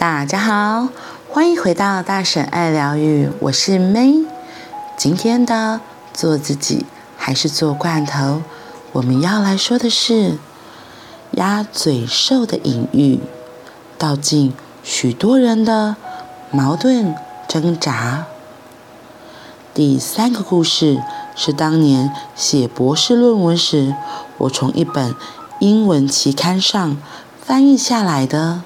大家好，欢迎回到大婶爱疗愈，我是 May。今天的做自己还是做罐头，我们要来说的是鸭嘴兽的隐喻，道尽许多人的矛盾挣扎。第三个故事是当年写博士论文时，我从一本英文期刊上翻译下来的。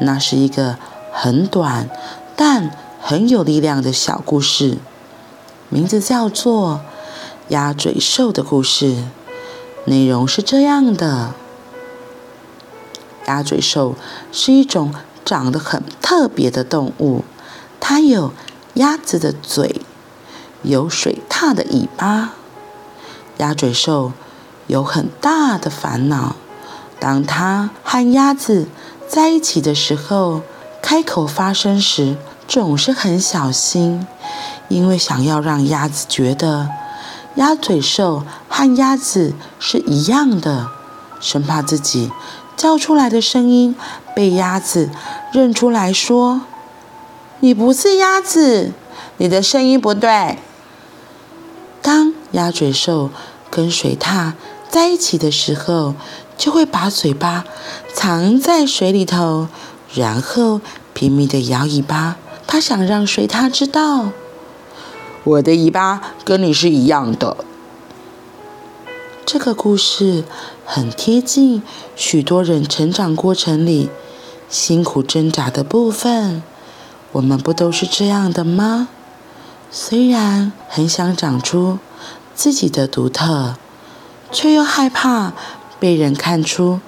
那是一个很短但很有力量的小故事，名字叫做《鸭嘴兽的故事》。内容是这样的：鸭嘴兽是一种长得很特别的动物，它有鸭子的嘴。有水獭的尾巴，鸭嘴兽有很大的烦恼。当它和鸭子在一起的时候，开口发声时总是很小心，因为想要让鸭子觉得鸭嘴兽和鸭子是一样的，生怕自己叫出来的声音被鸭子认出来说：“你不是鸭子，你的声音不对。”当鸭嘴兽跟水獭在一起的时候，就会把嘴巴藏在水里头，然后拼命地摇尾巴。它想让水獭知道，我的尾巴跟你是一样的。这个故事很贴近许多人成长过程里辛苦挣扎的部分。我们不都是这样的吗？虽然很想长出自己的独特，却又害怕被人看出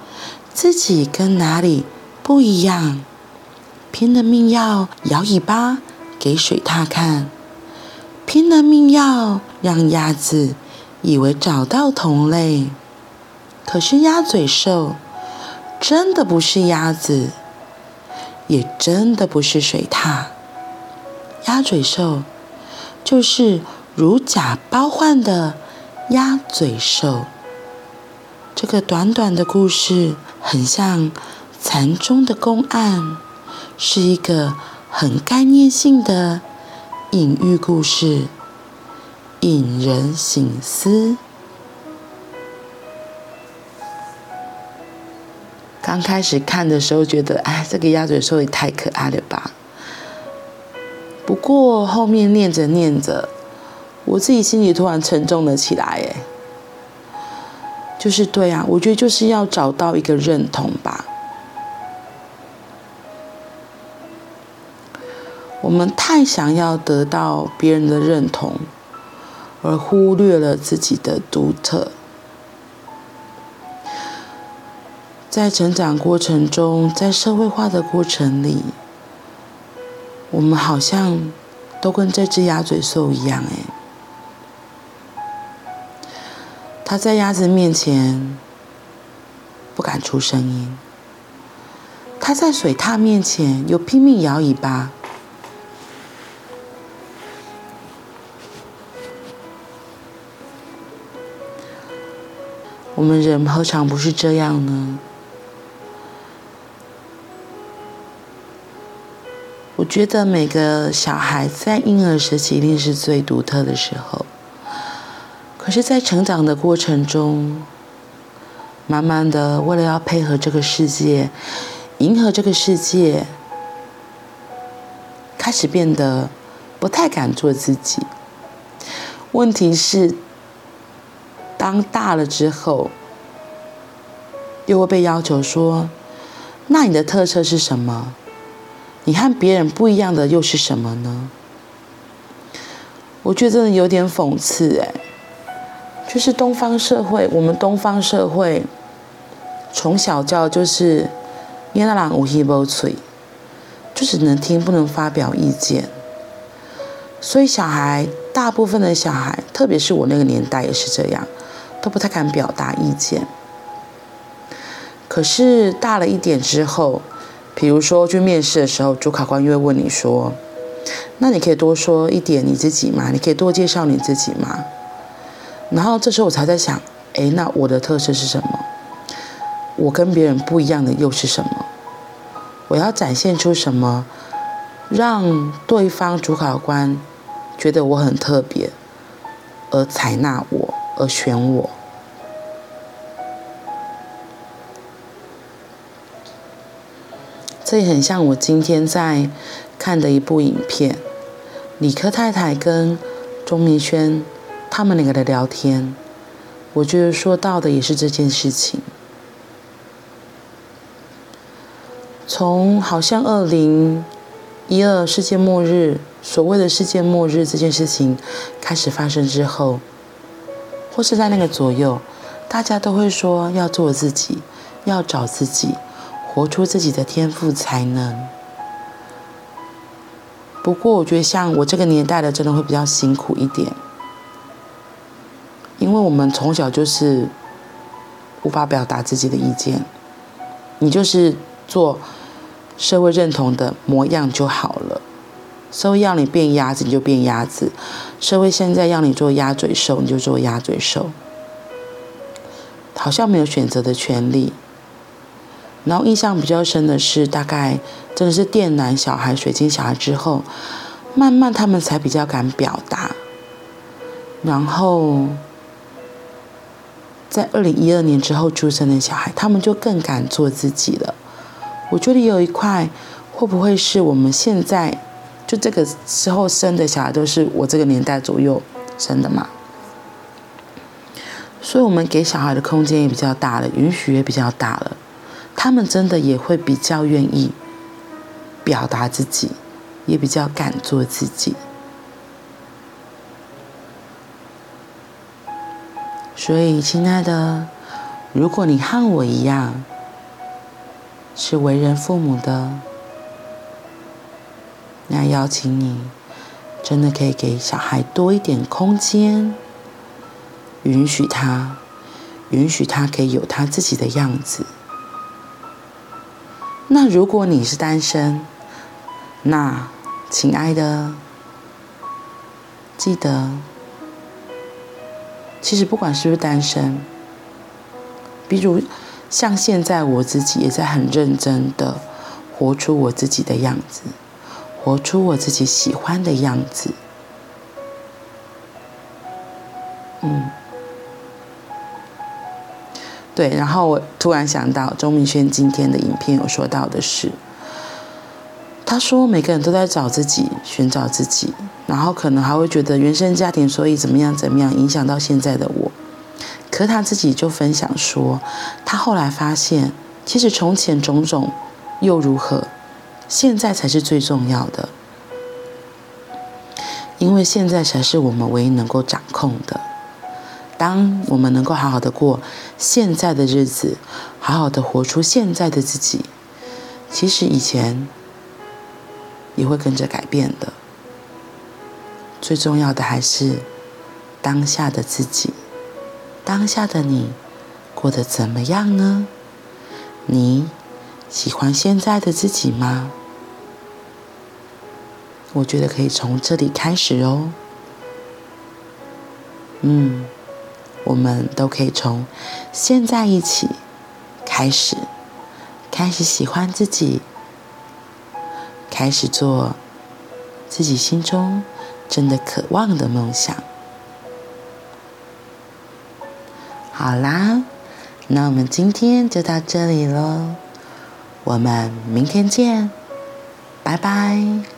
自己跟哪里不一样，拼了命要摇尾巴给水獭看，拼了命要让鸭子以为找到同类。可是鸭嘴兽真的不是鸭子，也真的不是水獭，鸭嘴兽。就是如假包换的鸭嘴兽。这个短短的故事很像禅宗的公案，是一个很概念性的隐喻故事，引人省思。刚开始看的时候觉得，哎，这个鸭嘴兽也太可爱了吧。不过后面念着念着，我自己心里突然沉重了起来。就是对啊，我觉得就是要找到一个认同吧。我们太想要得到别人的认同，而忽略了自己的独特。在成长过程中，在社会化的过程里。我们好像都跟这只鸭嘴兽一样，哎，它在鸭子面前不敢出声音，它在水獭面前又拼命摇尾巴。我们人何尝不是这样呢？我觉得每个小孩在婴儿时期一定是最独特的时候，可是，在成长的过程中，慢慢的，为了要配合这个世界，迎合这个世界，开始变得不太敢做自己。问题是，当大了之后，又会被要求说：“那你的特色是什么？”你和别人不一样的又是什么呢？我觉得有点讽刺哎，就是东方社会，我们东方社会从小教就是“你那人有耳无嘴”，就只能听不能发表意见。所以小孩，大部分的小孩，特别是我那个年代也是这样，都不太敢表达意见。可是大了一点之后，比如说去面试的时候，主考官又会问你说：“那你可以多说一点你自己吗？你可以多介绍你自己吗？”然后这时候我才在想：“诶，那我的特色是什么？我跟别人不一样的又是什么？我要展现出什么，让对方主考官觉得我很特别，而采纳我，而选我。这也很像我今天在看的一部影片，理科太太跟钟明轩他们两个的聊天，我觉得说到的也是这件事情。从好像二零一二世界末日，所谓的世界末日这件事情开始发生之后，或是在那个左右，大家都会说要做自己，要找自己。活出自己的天赋才能。不过，我觉得像我这个年代的，真的会比较辛苦一点，因为我们从小就是无法表达自己的意见，你就是做社会认同的模样就好了。社会要你变鸭子，你就变鸭子；社会现在要你做鸭嘴兽，你就做鸭嘴兽，好像没有选择的权利。然后印象比较深的是，大概真的是电男小孩、水晶小孩之后，慢慢他们才比较敢表达。然后在二零一二年之后出生的小孩，他们就更敢做自己了。我觉得有一块，会不会是我们现在就这个时候生的小孩，都是我这个年代左右生的嘛？所以我们给小孩的空间也比较大了，允许也比较大了。他们真的也会比较愿意表达自己，也比较敢做自己。所以，亲爱的，如果你和我一样是为人父母的，那邀请你真的可以给小孩多一点空间，允许他，允许他可以有他自己的样子。那如果你是单身，那亲爱的，记得，其实不管是不是单身，比如像现在我自己也在很认真的活出我自己的样子，活出我自己喜欢的样子，嗯。对，然后我突然想到，钟明轩今天的影片有说到的是，他说每个人都在找自己，寻找自己，然后可能还会觉得原生家庭所以怎么样怎么样影响到现在的我，可他自己就分享说，他后来发现，其实从前种种又如何，现在才是最重要的，因为现在才是我们唯一能够掌控的。当我们能够好好的过现在的日子，好好的活出现在的自己，其实以前也会跟着改变的。最重要的还是当下的自己，当下的你过得怎么样呢？你喜欢现在的自己吗？我觉得可以从这里开始哦。嗯。我们都可以从现在一起开始，开始喜欢自己，开始做自己心中真的渴望的梦想。好啦，那我们今天就到这里喽，我们明天见，拜拜。